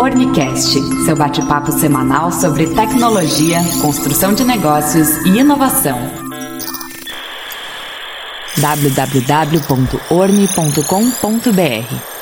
Ornicast, seu bate-papo semanal sobre tecnologia, construção de negócios e inovação. www.orni.com.br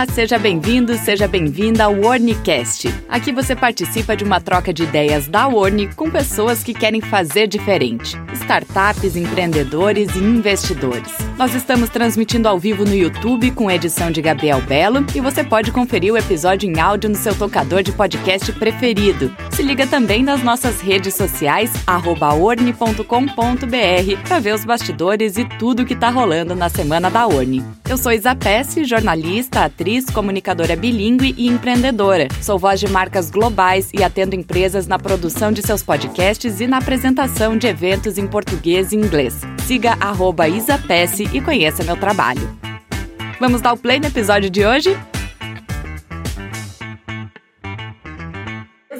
Olá, seja bem-vindo, seja bem-vinda ao Warnicast. Aqui você participa de uma troca de ideias da Warni com pessoas que querem fazer diferente. Startups, empreendedores e investidores. Nós estamos transmitindo ao vivo no YouTube com edição de Gabriel Belo e você pode conferir o episódio em áudio no seu tocador de podcast preferido. Se liga também nas nossas redes sociais, orne.com.br, para ver os bastidores e tudo que está rolando na semana da Orne. Eu sou Isa Pesce, jornalista, atriz, comunicadora bilíngue e empreendedora. Sou voz de marcas globais e atendo empresas na produção de seus podcasts e na apresentação de eventos em português e inglês. Siga arroba Isapesse e conheça meu trabalho. Vamos dar o play no episódio de hoje?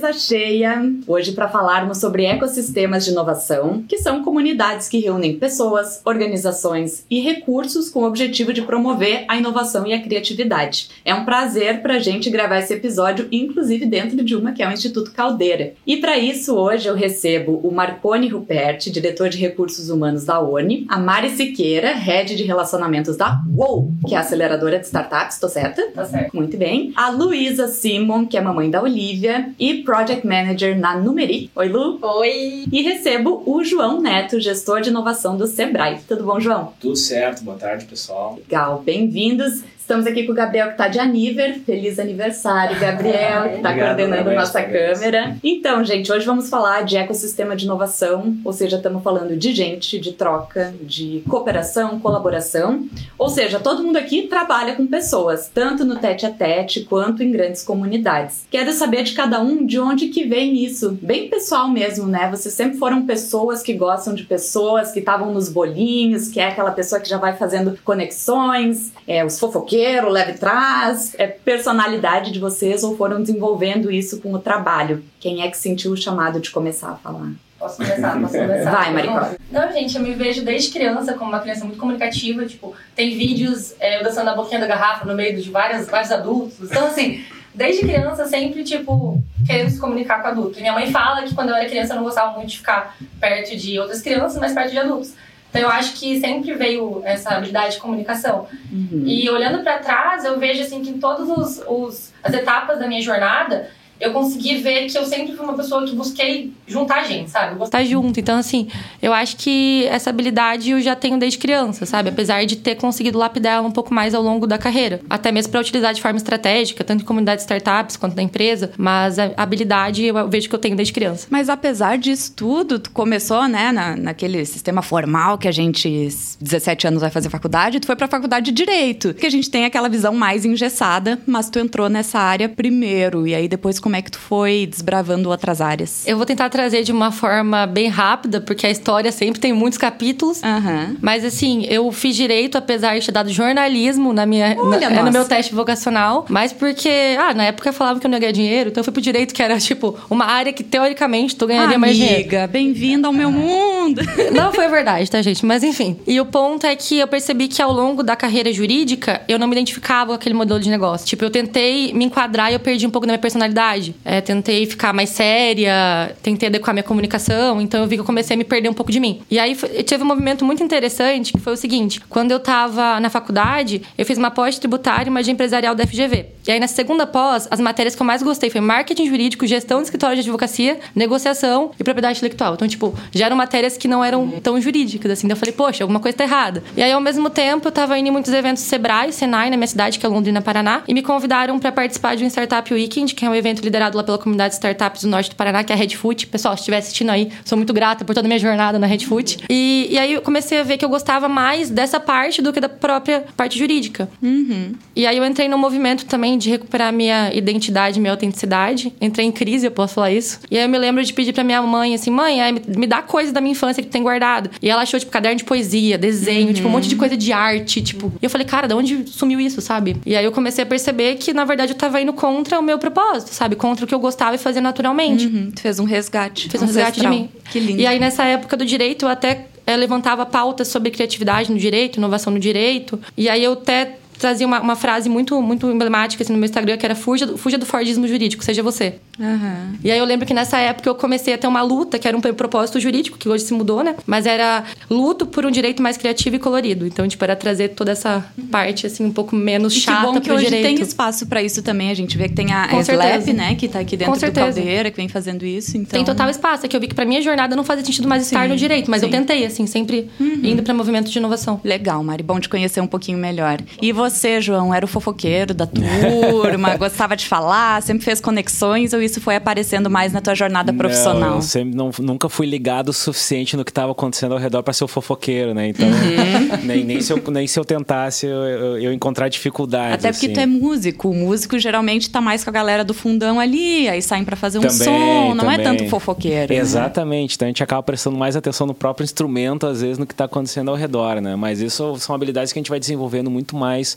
Mesa cheia hoje para falarmos sobre ecossistemas de inovação, que são comunidades que reúnem pessoas, organizações e recursos com o objetivo de promover a inovação e a criatividade. É um prazer para a gente gravar esse episódio, inclusive dentro de uma que é o Instituto Caldeira. E para isso, hoje eu recebo o Marconi Ruperti, diretor de recursos humanos da ONI, a Mari Siqueira, head de relacionamentos da WOW, que é a aceleradora de startups, tô certa? Tá certo. Muito bem. A Luísa Simon, que é mamãe da Olivia, e Project Manager na Numeri. Oi, Lu. Oi. E recebo o João Neto, gestor de inovação do Sebrae. Tudo bom, João? Tudo certo. Boa tarde, pessoal. Legal. Bem-vindos. Estamos aqui com o Gabriel, que está de aniver. Feliz aniversário, Gabriel, que está coordenando nossa câmera. Então, gente, hoje vamos falar de ecossistema de inovação, ou seja, estamos falando de gente, de troca, de cooperação, colaboração. Ou seja, todo mundo aqui trabalha com pessoas, tanto no tete a tete quanto em grandes comunidades. Quero saber de cada um de onde que vem isso. Bem pessoal mesmo, né? Vocês sempre foram pessoas que gostam de pessoas, que estavam nos bolinhos, que é aquela pessoa que já vai fazendo conexões, é, os fofoqueiros roteiro, leve trás, é personalidade de vocês ou foram desenvolvendo isso com o trabalho? Quem é que sentiu o chamado de começar a falar? Posso começar? Posso começar? Vai, Maricó. Não, gente, eu me vejo desde criança como uma criança muito comunicativa. Tipo, tem vídeos é, eu dançando na boquinha da garrafa no meio de vários, vários adultos. Então, assim, desde criança sempre, tipo, querendo se comunicar com adulto. E minha mãe fala que quando eu era criança eu não gostava muito de ficar perto de outras crianças, mas perto de adultos. Então eu acho que sempre veio essa habilidade de comunicação. Uhum. E olhando para trás, eu vejo assim que em todas os, os, as etapas da minha jornada, eu consegui ver que eu sempre fui uma pessoa que busquei juntar gente, sabe? Estar junto. Então, assim, eu acho que essa habilidade eu já tenho desde criança, sabe? Apesar de ter conseguido lapidar ela um pouco mais ao longo da carreira. Até mesmo para utilizar de forma estratégica, tanto em comunidades startups quanto na empresa. Mas a habilidade eu vejo que eu tenho desde criança. Mas apesar disso tudo, tu começou, né, na, naquele sistema formal que a gente, 17 anos, vai fazer faculdade, tu foi pra faculdade de Direito. Que a gente tem aquela visão mais engessada, mas tu entrou nessa área primeiro. E aí depois como é que tu foi desbravando outras áreas? Eu vou tentar trazer de uma forma bem rápida, porque a história sempre tem muitos capítulos. Uhum. Mas assim, eu fiz direito, apesar de ter dado jornalismo na minha, Olha, na, no meu teste vocacional. Mas porque, ah, na época falavam que eu não ia ganhar dinheiro, então eu fui pro direito, que era tipo uma área que teoricamente tu ganharia Amiga, mais dinheiro. Amiga, bem-vinda ao meu mundo! Não foi verdade, tá, gente? Mas enfim. E o ponto é que eu percebi que ao longo da carreira jurídica, eu não me identificava com aquele modelo de negócio. Tipo, eu tentei me enquadrar e eu perdi um pouco da minha personalidade. É, tentei ficar mais séria, tentei adequar minha comunicação, então eu vi que eu comecei a me perder um pouco de mim. E aí tive um movimento muito interessante, que foi o seguinte: quando eu tava na faculdade, eu fiz uma pós tributária e uma de empresarial da FGV. E aí na segunda pós, as matérias que eu mais gostei foi marketing jurídico, gestão de escritório de advocacia, negociação e propriedade intelectual. Então, tipo, já eram matérias que não eram tão jurídicas, assim. Então eu falei, poxa, alguma coisa tá errada. E aí, ao mesmo tempo, eu tava indo em muitos eventos Sebrae, Senai, na minha cidade, que é Londrina, Paraná, e me convidaram para participar de um Startup Weekend, que é um evento liderado lá pela comunidade de startups do norte do Paraná, que é a Redfoot. Pessoal, se estiver assistindo aí, sou muito grata por toda a minha jornada na Redfoot. E, e aí eu comecei a ver que eu gostava mais dessa parte do que da própria parte jurídica. Uhum. E aí eu entrei no movimento também de recuperar minha identidade, minha autenticidade. Entrei em crise, eu posso falar isso. E aí eu me lembro de pedir pra minha mãe, assim, mãe, me dá coisa da minha infância que tu tem guardado. E ela achou, tipo, caderno de poesia, desenho, uhum. tipo, um monte de coisa de arte, tipo. E eu falei, cara, de onde sumiu isso, sabe? E aí eu comecei a perceber que, na verdade, eu tava indo contra o meu propósito, sabe? Contra o que eu gostava e fazia naturalmente. Uhum. Tu fez um resgate. Fez um resgate de mim. Que lindo. E aí, nessa época do direito, eu até é, levantava pautas sobre criatividade no direito, inovação no direito. E aí eu até trazia uma, uma frase muito, muito emblemática assim, no meu Instagram, que era fuja do, fuja do Fordismo jurídico, seja você. Uhum. E aí eu lembro que nessa época eu comecei a ter uma luta, que era um propósito jurídico, que hoje se mudou, né? Mas era luto por um direito mais criativo e colorido. Então, tipo, era trazer toda essa parte, assim, um pouco menos e chata que bom que hoje direito. tem espaço para isso também. A gente vê que tem a Slap, né? Que tá aqui dentro do Caldeira, que vem fazendo isso. Então... Tem total espaço. É que eu vi que pra minha jornada não fazia sentido mais estar sim, no direito. Mas sim. eu tentei, assim, sempre uhum. indo para movimento de inovação. Legal, Mari. Bom te conhecer um pouquinho melhor. E você, João, era o fofoqueiro da turma, gostava de falar, sempre fez conexões ou isso foi aparecendo mais na tua jornada profissional? Não, eu sempre não, nunca fui ligado o suficiente no que estava acontecendo ao redor para ser o fofoqueiro, né? Então, uhum. nem, nem, se eu, nem se eu tentasse eu, eu, eu encontrar dificuldades. Até porque assim. tu é músico. O músico geralmente tá mais com a galera do fundão ali, aí saem para fazer um também, som, não é também. é tanto fofoqueiro. Né? Exatamente. Né? Então a gente acaba prestando mais atenção no próprio instrumento, às vezes, no que está acontecendo ao redor, né? Mas isso são habilidades que a gente vai desenvolvendo muito mais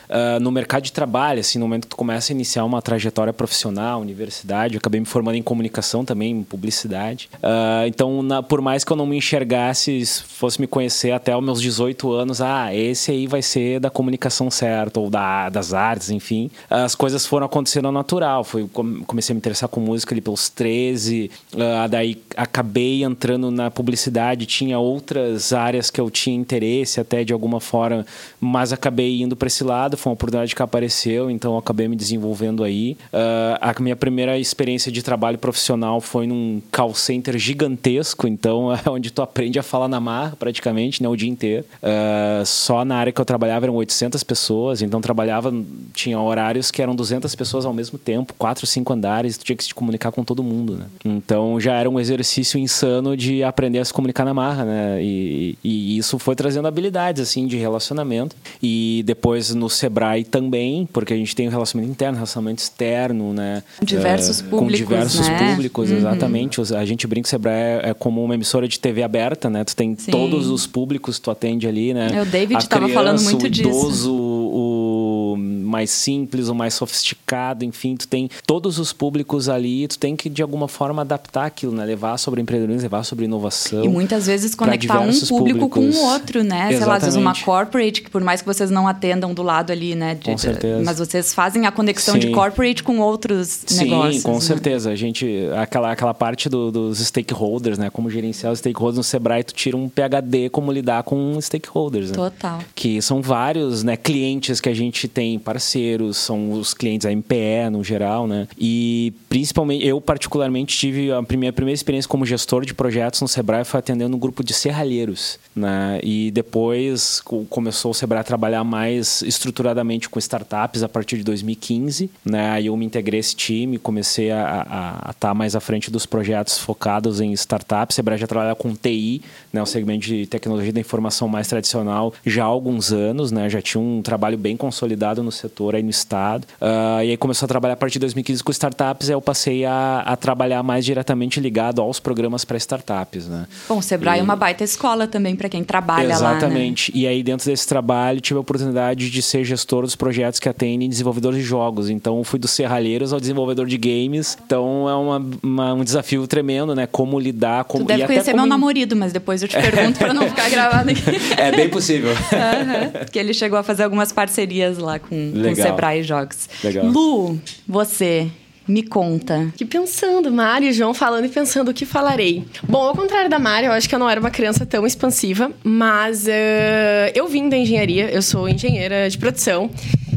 uh, no mercado de trabalho, assim, no momento que tu começa a iniciar uma trajetória profissional, universidade, eu acabei me formando em comunicação também, em publicidade. Uh, então, na, por mais que eu não me enxergasse, fosse me conhecer até os meus 18 anos, ah, esse aí vai ser da comunicação certa, ou da, das artes, enfim, as coisas foram acontecendo natural. Foi, comecei a me interessar com música ali pelos 13, uh, daí acabei entrando na publicidade, tinha outras áreas que eu tinha interesse até de alguma forma, mas acabei indo para esse lado foi uma oportunidade que apareceu, então acabei me desenvolvendo aí. Uh, a minha primeira experiência de trabalho profissional foi num call center gigantesco, então é onde tu aprende a falar na marra praticamente, né, o dia inteiro. Uh, só na área que eu trabalhava eram 800 pessoas, então trabalhava, tinha horários que eram 200 pessoas ao mesmo tempo, quatro, cinco andares, tu tinha que se comunicar com todo mundo, né? Então já era um exercício insano de aprender a se comunicar na marra, né? E, e isso foi trazendo habilidades, assim, de relacionamento. E depois no Sebrae também, porque a gente tem um relacionamento interno, relacionamento externo, né? Diversos é, públicos, Com diversos né? públicos, uhum. exatamente. A gente brinca que o Sebrae é, é como uma emissora de TV aberta, né? Tu tem Sim. todos os públicos tu atende ali, né? É, o David estava falando muito o idoso, disso. Mais simples, o mais sofisticado, enfim, tu tem todos os públicos ali, tu tem que de alguma forma adaptar aquilo, né? Levar sobre empreendedorismo, levar sobre inovação. E muitas vezes conectar um público públicos. com o outro, né? Exatamente. Sei lá, às vezes uma corporate, que por mais que vocês não atendam do lado ali, né? De, com certeza. Mas vocês fazem a conexão Sim. de corporate com outros Sim, negócios. Sim, com né? certeza. A gente, aquela, aquela parte do, dos stakeholders, né? Como gerenciar os stakeholders no Sebrae, tu tira um PHD como lidar com stakeholders. Né? Total. Que são vários né, clientes que a gente tem, parceiros, são os clientes da MPE no geral, né? E principalmente, eu particularmente tive a minha primeira experiência como gestor de projetos no Sebrae foi atendendo um grupo de serralheiros, né? E depois começou o Sebrae a trabalhar mais estruturadamente com startups a partir de 2015, né? Aí eu me integrei esse time, comecei a estar tá mais à frente dos projetos focados em startups. O Sebrae já trabalha com TI, né? O segmento de tecnologia da informação mais tradicional já há alguns anos, né? Já tinha um trabalho bem consolidado no setor aí no estado. Uh, e aí começou a trabalhar a partir de 2015 com startups, aí eu passei a, a trabalhar mais diretamente ligado aos programas para startups, né? Bom, o Sebrae é e... é uma baita escola também para quem trabalha Exatamente. lá, né? Exatamente. E aí dentro desse trabalho tive a oportunidade de ser gestor dos projetos que atendem desenvolvedores de jogos. Então fui dos serralheiros ao desenvolvedor de games. Então é uma, uma, um desafio tremendo, né? Como lidar, como... Tu deve e conhecer meu como... namorado, mas depois eu te pergunto para não ficar gravado aqui. É bem possível. Uhum. Que ele chegou a fazer algumas parcerias lá com, com o Sebrae Jogos. Legal. Lu, você me conta. Que pensando, Mari e João falando e pensando o que falarei. Bom, ao contrário da Mari, eu acho que eu não era uma criança tão expansiva, mas uh, eu vim da engenharia, eu sou engenheira de produção.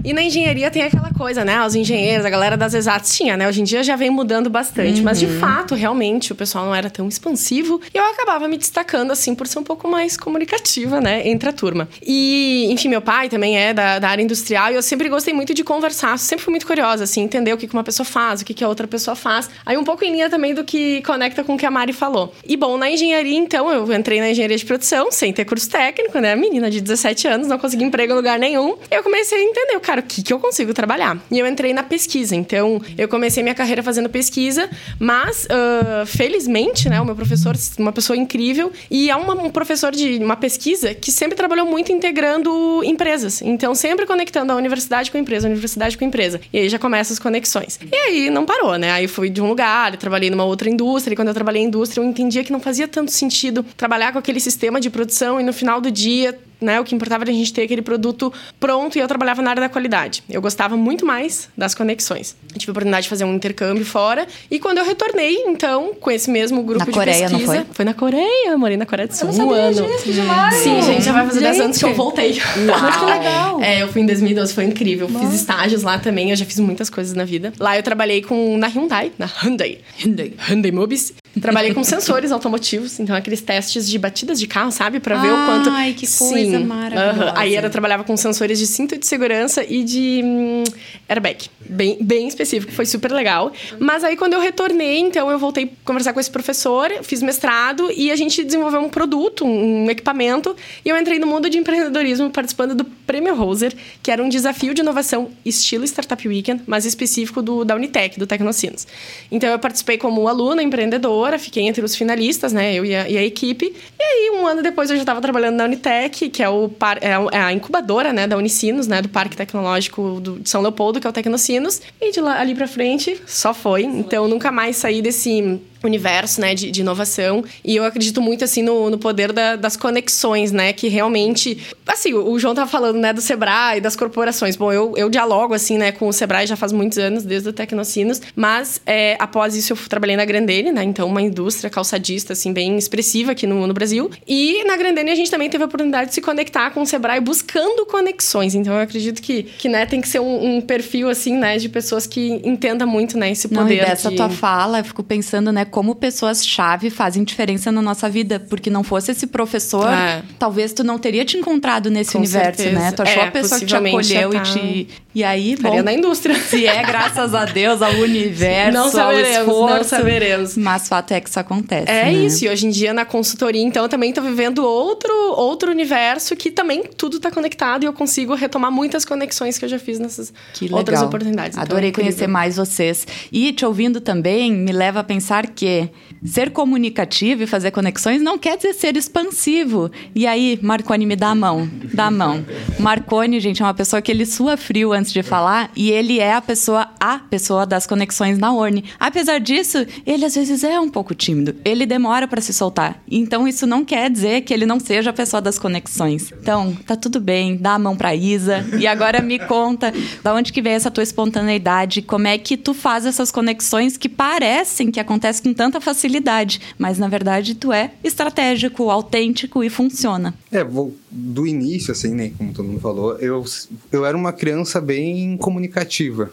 E na engenharia tem aquela coisa, né? Os engenheiros, a galera das exatas tinha, né? Hoje em dia já vem mudando bastante. Uhum. Mas de fato, realmente, o pessoal não era tão expansivo. E eu acabava me destacando, assim, por ser um pouco mais comunicativa, né? Entre a turma. E, enfim, meu pai também é da, da área industrial. E eu sempre gostei muito de conversar. Sempre fui muito curiosa, assim, entender o que uma pessoa faz, o que a outra pessoa faz. Aí um pouco em linha também do que conecta com o que a Mari falou. E bom, na engenharia, então, eu entrei na engenharia de produção, sem ter curso técnico, né? Menina de 17 anos, não consegui emprego em lugar nenhum. Eu comecei a entender, cara cara, o que, que eu consigo trabalhar? E eu entrei na pesquisa. Então, eu comecei minha carreira fazendo pesquisa, mas, uh, felizmente, né, o meu professor, uma pessoa incrível, e é uma, um professor de uma pesquisa que sempre trabalhou muito integrando empresas. Então, sempre conectando a universidade com a empresa, a universidade com a empresa. E aí já começa as conexões. E aí não parou, né? Aí fui de um lugar, trabalhei numa outra indústria, e quando eu trabalhei em indústria, eu entendia que não fazia tanto sentido trabalhar com aquele sistema de produção e no final do dia né? O que importava era a gente ter aquele produto pronto e eu trabalhava na área da qualidade. Eu gostava muito mais das conexões. Eu tive a oportunidade de fazer um intercâmbio fora e quando eu retornei, então, com esse mesmo grupo na de Coreia, pesquisa... Não foi? foi na Coreia, eu morei na Coreia do Sul eu um ano. Disso, demais. Sim, gente, já vai fazer 10 anos que eu voltei. Uau. que legal. É, eu fui em 2012, foi incrível. Fiz estágios lá também, eu já fiz muitas coisas na vida. Lá eu trabalhei com na Hyundai, na Hyundai. Hyundai. Hyundai Mobis. Trabalhei com sensores automotivos, então aqueles testes de batidas de carro, sabe? Pra ver o quanto. Ai, que coisa maravilhosa. Aí era, eu trabalhava com sensores de cinto de segurança e de hum, airbag. Bem, bem específico, foi super legal. Mas aí quando eu retornei, então eu voltei a conversar com esse professor, fiz mestrado e a gente desenvolveu um produto, um equipamento. E eu entrei no mundo de empreendedorismo participando do Prêmio Roser, que era um desafio de inovação estilo Startup Weekend, mas específico do, da Unitec, do Tecnocinos. Então eu participei como aluna empreendedora, fiquei entre os finalistas, né? Eu e a, e a equipe. E aí, um ano depois, eu já estava trabalhando na Unitec, que é, o par, é a- é a incubadora né, da Unicinos, né? Do Parque Tecnológico do, de São Leopoldo, que é o Tecnocinos. E de lá ali pra frente, só foi. Então, nunca mais saí desse universo, né, de, de inovação. E eu acredito muito, assim, no, no poder da- das conexões, né? Que realmente... Assim, o o João tava falando, né, do Sebrae, das corporações. Bom, eu, eu dialogo, assim, né, com o Sebrae já faz muitos anos, desde o Tecnocinos. Mas, é, após isso, eu trabalhei na Grandene, né? Então, uma indústria calçadista, assim, bem expressiva aqui no, no Brasil. E na Grandene, a gente também teve a oportunidade de se conectar com o Sebrae buscando conexões. Então, eu acredito que, que né, tem que ser um, um perfil, assim, né, de pessoas que entenda muito, né, esse Não, poder e dessa de... tua fala, eu fico pensando, né, como pessoas-chave fazem diferença na nossa vida. Porque não fosse esse professor, É. talvez tu não teria te encontrado nesse Com universo, certeza. né? Tu achou É, a pessoa que te acolheu já e tá- te. E aí, bom, Estaria na indústria. se é graças a Deus, ao universo, Não ao saberemos, esforço. não saberemos. Mas fato é que isso acontece. É né? isso, e hoje em dia na consultoria, então, eu também tô vivendo outro, outro universo que também tudo tá conectado e eu consigo retomar muitas conexões que eu já fiz nessas outras oportunidades. Então, Adorei é conhecer mais vocês. E te ouvindo também me leva a pensar que ser comunicativo e fazer conexões não quer dizer ser expansivo. E aí, Marconi, me dá a mão. Dá a mão. Marconi, gente, é uma pessoa que ele sua frio antes de falar e ele é a pessoa, a pessoa das conexões na Orne. Apesar disso, ele às vezes é um pouco tímido. Ele demora para se soltar. Então, isso não quer dizer que ele não seja a pessoa das conexões. Então, tá tudo bem, dá a mão pra Isa. E agora me conta, da onde que vem essa tua espontaneidade? Como é que tu faz essas conexões que parecem que acontecem com tanta facilidade, mas na verdade tu é estratégico, autêntico e funciona. É, vou do início, assim, né? Como todo mundo falou, eu, eu era uma criança bem comunicativa.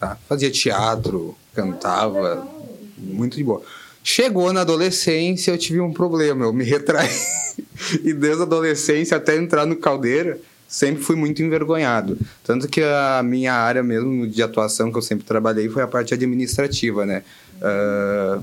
Tá? Fazia teatro, cantava, muito de boa. Chegou na adolescência, eu tive um problema, eu me retraí. e desde a adolescência até entrar no Caldeira, sempre fui muito envergonhado. Tanto que a minha área mesmo de atuação que eu sempre trabalhei foi a parte administrativa, né? Ah, ah,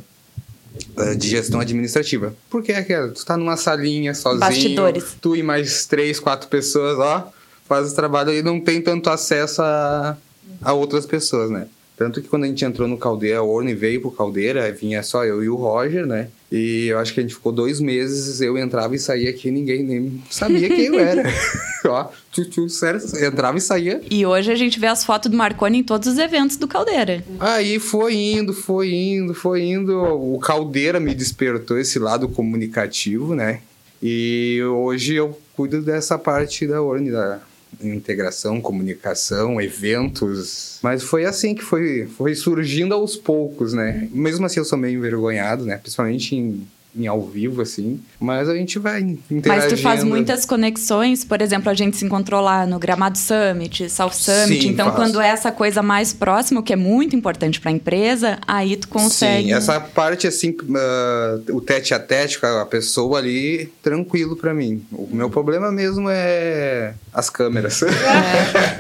de gestão administrativa. Porque é aquela, tu tá numa salinha sozinho, Bastidores. tu e mais três, quatro pessoas, ó, faz o trabalho e não tem tanto acesso a, a outras pessoas, né? Tanto que quando a gente entrou no Caldeira, a Orne veio pro Caldeira, vinha só eu e o Roger, né? E eu acho que a gente ficou dois meses, eu entrava e saía aqui, ninguém nem sabia quem eu era. Ó, tchu, tchu, sério, entrava e saía. E hoje a gente vê as fotos do Marconi em todos os eventos do Caldeira. Aí foi indo, foi indo, foi indo. O Caldeira me despertou esse lado comunicativo, né? E hoje eu cuido dessa parte da Orne, da integração, comunicação, eventos. Mas foi assim que foi, foi surgindo aos poucos, né? Mesmo assim eu sou meio envergonhado, né? Principalmente em, em ao vivo, assim. Mas a gente vai interagindo. Mas tu faz muitas conexões, por exemplo, a gente se encontrou lá no Gramado Summit, South Summit. Sim, então, faço. quando é essa coisa mais próxima, o que é muito importante para a empresa, aí tu consegue. Sim, essa parte assim, ah, o tete a tete com a pessoa ali, tranquilo pra mim. O meu problema mesmo é as câmeras.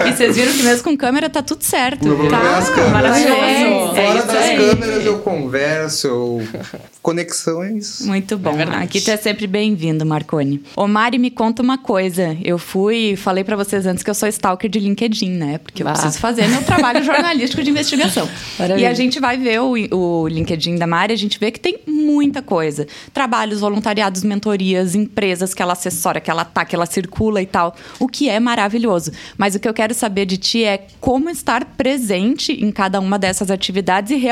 E vocês viram que mesmo com câmera tá tudo certo. O meu problema é as câmeras. Maravilhoso. É, das as câmeras eu converso, eu... conexões. Muito bom. verdade. Aqui tu é sempre bem-vindo, Marconi. Ô, Mari, me conta uma coisa. Eu fui, falei pra vocês antes que eu sou stalker de LinkedIn, né? Porque eu preciso fazer meu trabalho jornalístico de investigação. Maravilha. E a gente vai ver o, o LinkedIn da Mari, a gente vê que tem muita coisa. Trabalhos, voluntariados, mentorias, empresas que ela assessora, que ela tá, que ela circula e tal. O que é maravilhoso. Mas o que eu quero saber de ti é como estar presente em cada uma dessas atividades e realmente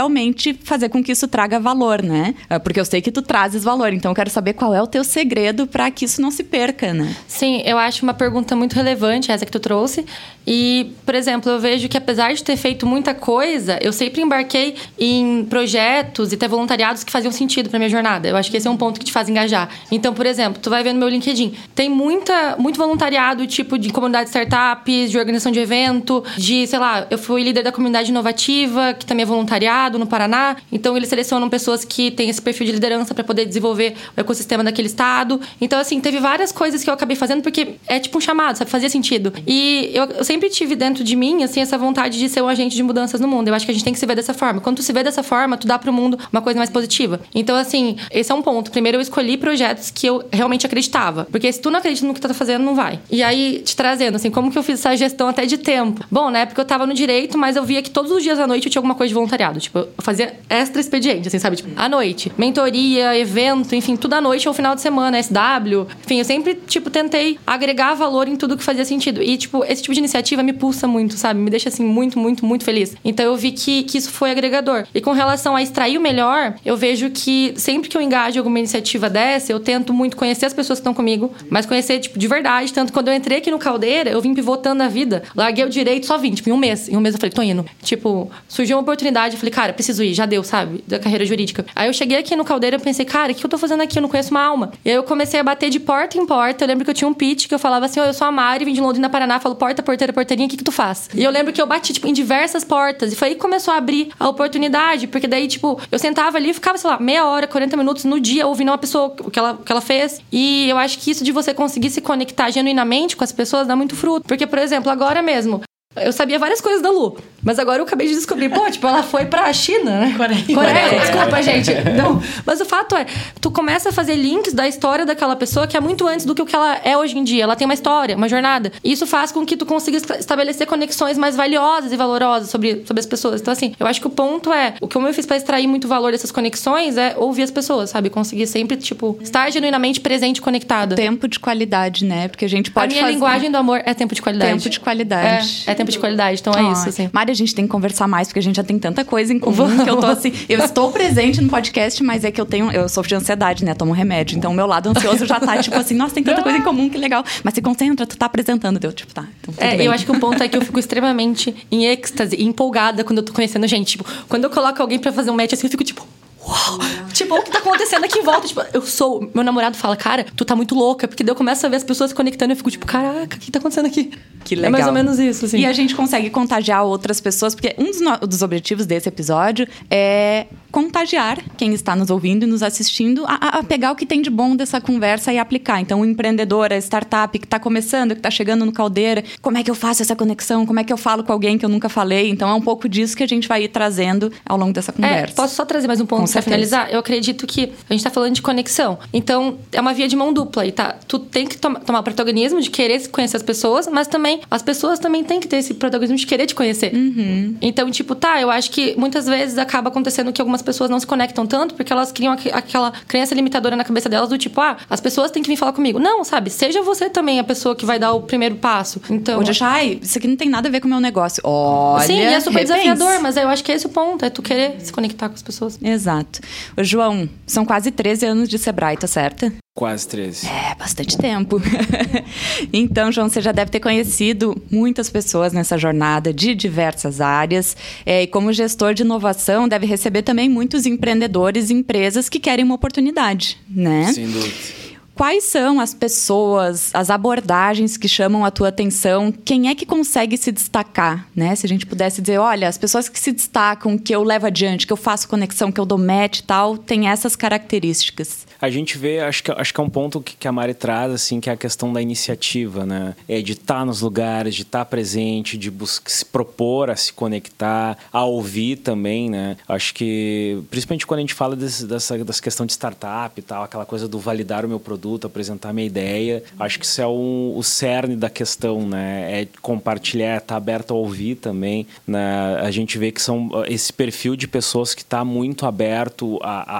fazer com que isso traga valor, né? É, Porque eu sei que tu trazes valor, então eu quero saber qual é o teu segredo para que isso não se perca, né? Sim, eu acho uma pergunta muito relevante essa que tu trouxe. E, por exemplo, eu vejo que apesar de ter feito muita coisa, eu sempre embarquei em projetos e ter voluntariados que faziam sentido pra minha jornada. Eu acho que esse é um ponto que te faz engajar. Então, por exemplo, tu vai ver no meu LinkedIn, tem muita, muito voluntariado, tipo de comunidade de startups, de organização de evento, de, sei lá, eu fui líder da comunidade inovativa, que também é voluntariado no Paraná. Então, eles selecionam pessoas que têm esse perfil de liderança para poder desenvolver o ecossistema daquele estado. Então, assim, teve várias coisas que eu acabei fazendo porque é tipo um chamado, sabe? Fazia sentido. E eu, eu sempre tive dentro de mim, assim, essa vontade de ser um agente de mudanças no mundo. Eu acho que a gente tem que se ver dessa forma. Quando tu se vê dessa forma, tu dá pro mundo uma coisa mais positiva. Então, assim, esse é um ponto. Primeiro, eu escolhi projetos que eu realmente acreditava. Porque se tu não acredita no que tu tá fazendo, não vai. E aí, te trazendo, assim, como que eu fiz essa gestão até de tempo? Bom, né? Porque eu tava no direito, mas eu via que todos os dias à noite eu tinha alguma coisa de voluntariado. Tipo, eu fazia extra expediente, assim, sabe? Tipo, à noite. Mentoria, evento, enfim, tudo à noite ou final de semana, SW. Enfim, eu sempre, tipo, tentei agregar valor em tudo que fazia sentido. E, tipo, esse tipo de iniciativa me pulsa muito, sabe? Me deixa, assim, muito, muito, muito feliz. Então eu vi que, que isso foi agregador. E com relação a extrair o melhor, eu vejo que sempre que eu engajo alguma iniciativa dessa, eu tento muito conhecer as pessoas que estão comigo, mas conhecer, tipo, de verdade. Tanto quando eu entrei aqui no Caldeira, eu vim pivotando a vida. Larguei o direito só vim, tipo, em um mês. Em um mês eu falei, tô indo. Tipo, surgiu uma oportunidade, eu falei, cara, preciso ir, já deu, sabe? Da carreira jurídica. Aí eu cheguei aqui no Caldeira e pensei, cara, o que eu tô fazendo aqui? Eu não conheço uma alma. E aí eu comecei a bater de porta em porta. Eu lembro que eu tinha um pitch que eu falava assim, ó, eu sou a Mari, vim de Londrina, Paraná, falo porta, porteira, porteirinha, o que que tu faz? E eu lembro que eu bati, tipo, em diversas portas. E foi aí que começou a abrir a oportunidade, porque daí, tipo, eu sentava ali e ficava, sei lá, meia hora, 40 minutos no dia ouvindo uma pessoa, o que ela, o que ela fez. E eu acho que isso de você conseguir se conectar genuinamente com as pessoas dá muito fruto. Porque, por exemplo, agora mesmo, eu sabia várias coisas da Lu, mas agora eu acabei de descobrir, pô, tipo, ela foi pra China, né? Coreia. Coreia, desculpa, gente. Não. Mas o fato é, tu começa a fazer links da história daquela pessoa que é muito antes do que o que ela é hoje em dia. Ela tem uma história, uma jornada. E isso faz com que tu consiga esta- estabelecer conexões mais valiosas e valorosas sobre, sobre as pessoas. Então, assim, eu acho que o ponto é, o que eu fiz pra extrair muito valor dessas conexões é ouvir as pessoas, sabe? Conseguir sempre, tipo, estar genuinamente presente e conectada. Tempo de qualidade, né? Porque a gente A pode minha fazer... linguagem do amor é tempo de qualidade. Tempo de qualidade. É, é tempo de qualidade, então é Ai, isso, assim. Mari, a gente tem que conversar mais, porque a gente já tem tanta coisa em comum que eu tô assim. Eu estou presente no podcast, mas é que eu tenho. Eu sofro de ansiedade, né? Tomo remédio. Então o meu lado ansioso já tá, tipo assim, nossa, tem tanta coisa em comum, que legal. Mas se concentra, tu tá apresentando. Deu, tipo, tá. Então, É, bem. eu acho que o ponto é que eu fico extremamente em êxtase empolgada quando eu tô conhecendo gente. Tipo, quando eu coloco alguém pra fazer um match assim, eu fico tipo. Uau! Tipo, o que tá acontecendo aqui em volta? Tipo, eu sou. Meu namorado fala, cara, tu tá muito louca. Porque daí eu começo a ver as pessoas se conectando e eu fico tipo, caraca, o que tá acontecendo aqui? Que legal. É mais ou menos isso, assim. E a gente consegue contagiar outras pessoas, porque um dos, no- dos objetivos desse episódio é contagiar quem está nos ouvindo e nos assistindo a, a- pegar o que tem de bom dessa conversa e aplicar. Então, o empreendedor, a startup que está começando, que está chegando no caldeira, como é que eu faço essa conexão? Como é que eu falo com alguém que eu nunca falei? Então, é um pouco disso que a gente vai ir trazendo ao longo dessa É, conversa. posso só trazer mais um ponto certeza. finalizar? Eu acredito que a gente tá falando de conexão. Então, é uma via de mão dupla. E tá, tu tem que tom- tomar protagonismo de querer conhecer as pessoas, mas também as pessoas também têm que ter esse protagonismo de querer te conhecer. Uhum. Então, tipo, tá, eu acho que muitas vezes acaba acontecendo que algumas pessoas não se conectam tanto porque elas criam aqu- aquela crença limitadora na cabeça delas do tipo, ah, as pessoas têm que vir falar comigo. Não, sabe? Seja você também a pessoa que vai dar o primeiro passo. Então. Ou de achar, ai, isso aqui não tem nada a ver com o meu negócio. Olha, Sim, é super repense. desafiador, mas eu acho que esse é o ponto, é tu querer se conectar com as pessoas. Exato. Ô, João, são quase 13 anos de Sebrae, tá certo? Quase 13. É, bastante tempo. então, João, você já deve ter conhecido muitas pessoas nessa jornada de diversas áreas. É, e como gestor de inovação, deve receber também muitos empreendedores e empresas que querem uma oportunidade, né? Sem dúvida. Quais são as pessoas, as abordagens que chamam a tua atenção? Quem é que consegue se destacar, né? Se a gente pudesse dizer, olha, as pessoas que se destacam, que eu levo adiante, que eu faço conexão, que eu dou match e tal, tem essas características. A gente vê, acho que, acho que é um ponto que, que a Mari traz, assim, que é a questão da iniciativa, né? É de estar nos lugares, de estar presente, de buscar, se propor a se conectar, a ouvir também, né? Acho que, principalmente quando a gente fala desse, dessa, dessa questão de startup e tal, aquela coisa do validar o meu produto, apresentar a minha ideia, acho que isso é um, o cerne da questão, né? É compartilhar, estar tá aberto a ouvir também, né? A gente vê que são esse perfil de pessoas que está muito aberto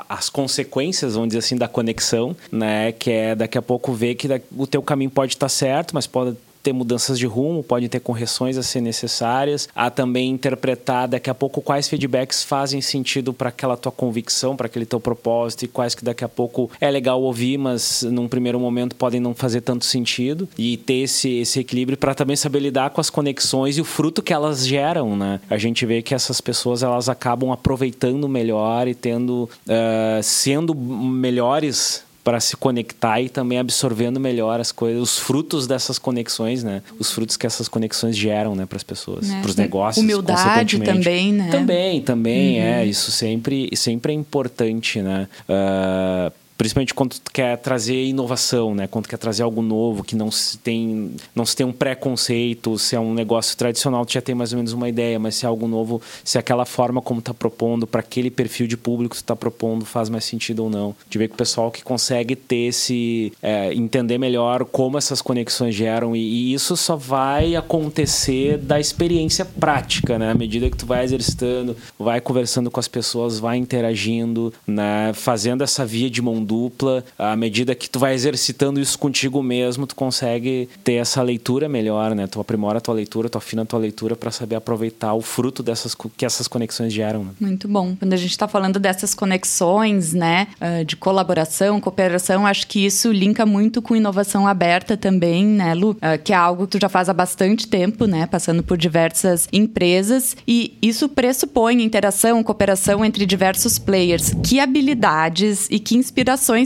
às consequências, vamos dizer assim, da conexão, né? Que é daqui a pouco ver que o teu caminho pode estar certo, mas pode ter mudanças de rumo, podem ter correções a ser necessárias, a também interpretar daqui a pouco quais feedbacks fazem sentido para aquela tua convicção, para aquele teu propósito e quais que daqui a pouco é legal ouvir, mas num primeiro momento podem não fazer tanto sentido e ter esse, esse equilíbrio para também saber lidar com as conexões e o fruto que elas geram, né? A gente vê que essas pessoas elas acabam aproveitando melhor e tendo uh, sendo melhores para se conectar e também absorvendo melhor as coisas, os frutos dessas conexões, né? Os frutos que essas conexões geram, né, para as pessoas, é. para os negócios. Humildade também, né? Também, também, é, uhum. é. Isso sempre, sempre é importante, né? Uh, principalmente quando tu quer trazer inovação, né? Quando tu quer trazer algo novo que não se tem, não se tem um preconceito, se é um negócio tradicional, tu já tem mais ou menos uma ideia, mas se é algo novo, se aquela forma como tá propondo para aquele perfil de público que tu tá propondo faz mais sentido ou não. De ver que o pessoal que consegue ter esse é, entender melhor como essas conexões geram e, e, isso só vai acontecer da experiência prática, né? À medida que tu vai exercitando, vai conversando com as pessoas, vai interagindo, né? Fazendo essa via de mão dupla. À medida que tu vai exercitando isso contigo mesmo, tu consegue ter essa leitura melhor, né? Tu aprimora a tua leitura, tu afina a tua leitura para saber aproveitar o fruto dessas que essas conexões geram. Né? Muito bom. Quando a gente está falando dessas conexões, né, ah, de colaboração, cooperação, acho que isso linka muito com inovação aberta também, né, Lu? Ah, que é algo que tu já faz há bastante tempo, né, passando por diversas empresas e isso pressupõe interação, cooperação entre diversos players. Que habilidades e que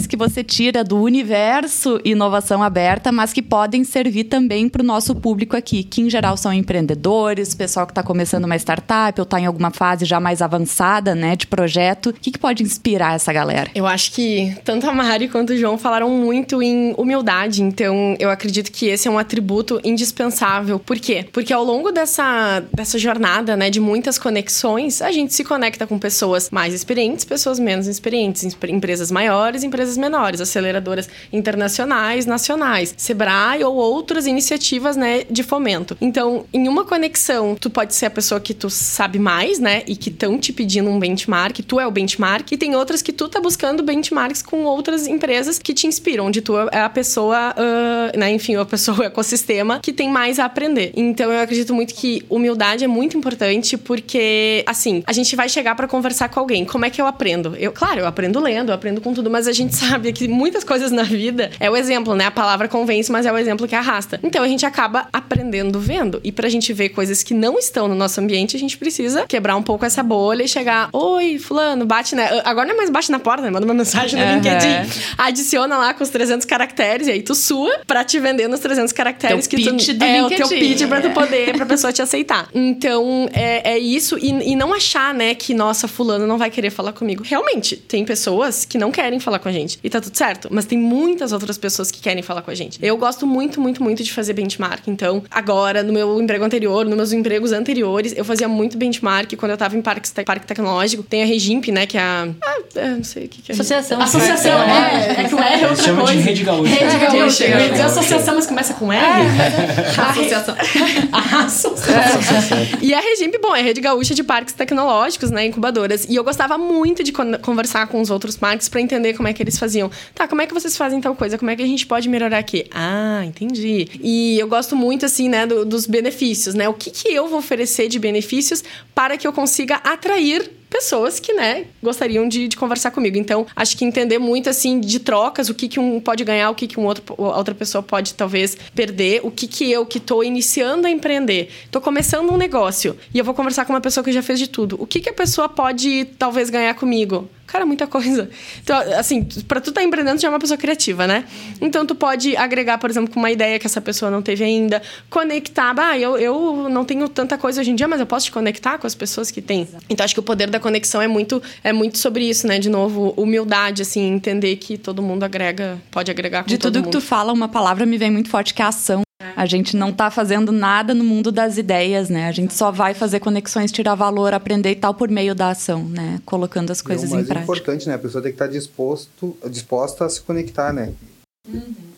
que você tira do universo inovação aberta, mas que podem servir também para o nosso público aqui, que em geral são empreendedores, pessoal que está começando uma startup ou está em alguma fase já mais avançada, né, de projeto. O que, que pode inspirar essa galera? Eu acho que tanto a Mari quanto o João falaram muito em humildade, então eu acredito que esse é um atributo indispensável. Por quê? Porque ao longo dessa, dessa jornada, né, de muitas conexões, a gente se conecta com pessoas mais experientes, pessoas menos experientes, empresas maiores empresas menores, aceleradoras internacionais, nacionais, Sebrae ou outras iniciativas, né, de fomento. Então, em uma conexão, tu pode ser a pessoa que tu sabe mais, né, e que estão te pedindo um benchmark, tu é o benchmark, e tem outras que tu tá buscando benchmarks com outras empresas que te inspiram, onde tu é a pessoa, uh, né, enfim, a pessoa, o ecossistema que tem mais a aprender. Então, eu acredito muito que humildade é muito importante porque, assim, a gente vai chegar para conversar com alguém. Como é que eu aprendo? Eu, claro, eu aprendo lendo, eu aprendo com tudo, mas a a gente sabe que muitas coisas na vida é o exemplo, né? A palavra convence, mas é o exemplo que arrasta. Então a gente acaba aprendendo vendo. E pra gente ver coisas que não estão no nosso ambiente, a gente precisa quebrar um pouco essa bolha e chegar: Oi, Fulano, bate, né? Agora não é mais bate na porta, né? Manda uma mensagem no uhum. LinkedIn. Adiciona lá com os 300 caracteres e aí tu sua pra te vender nos 300 caracteres teu que tu. Do é LinkedIn. o teu pitch pra tu poder, pra pessoa te aceitar. Então é, é isso. E, e não achar, né, que nossa, Fulano não vai querer falar comigo. Realmente, tem pessoas que não querem falar com a gente. E tá tudo certo. Mas tem muitas outras pessoas que querem falar com a gente. Eu gosto muito, muito, muito de fazer benchmark. Então, agora, no meu emprego anterior, nos meus empregos anteriores, eu fazia muito benchmark quando eu tava em parque, parque tecnológico. Tem a Regimp, né? Que é a. Ah, eu não sei o que, que é. Associação. Associação, é. É que o R é outra Chama coisa. de Rede Gaúcha. Rede Gaúcha. É, ia dizer associação, mas começa com R. Associação. Associação. E a Regimp, bom, é a Rede Gaúcha de Parques Tecnológicos, né? Incubadoras. E eu gostava muito de conversar com os outros parques para entender como é que eles faziam. Tá, como é que vocês fazem tal coisa? Como é que a gente pode melhorar aqui? Ah, entendi. E eu gosto muito, assim, né, do, dos benefícios, né? O que, que eu vou oferecer de benefícios para que eu consiga atrair pessoas que, né, gostariam de, de, conversar comigo. Então, acho que entender muito, assim, de trocas, o que, que um pode ganhar, o que, que um outro, outra pessoa pode, talvez, perder, o que, que eu, que estou iniciando a empreender, estou começando um negócio e eu vou conversar com uma pessoa que já fez de tudo. O que, que a pessoa pode, talvez, ganhar comigo? Cara, muita coisa. Então, assim, pra tu tá empreendendo, tu já é uma pessoa criativa, né? Então, tu pode agregar, por exemplo, com uma ideia que essa pessoa não teve ainda, conectar. Ah, eu, eu não tenho tanta coisa hoje em dia, mas eu posso te conectar com as pessoas que têm. Então, acho que o poder da conexão é muito, é muito sobre isso, né? De novo, humildade, assim, entender que todo mundo agrega, pode agregar com De todo tudo que tu fala, uma palavra me vem muito forte que é ação. A gente não tá fazendo nada no mundo das ideias, né? A gente só vai fazer conexões, tirar valor, aprender e tal por meio da ação, né? Colocando as E coisas o em prática. importante, né? A pessoa tem que estar disposto, disposta a se conectar, né?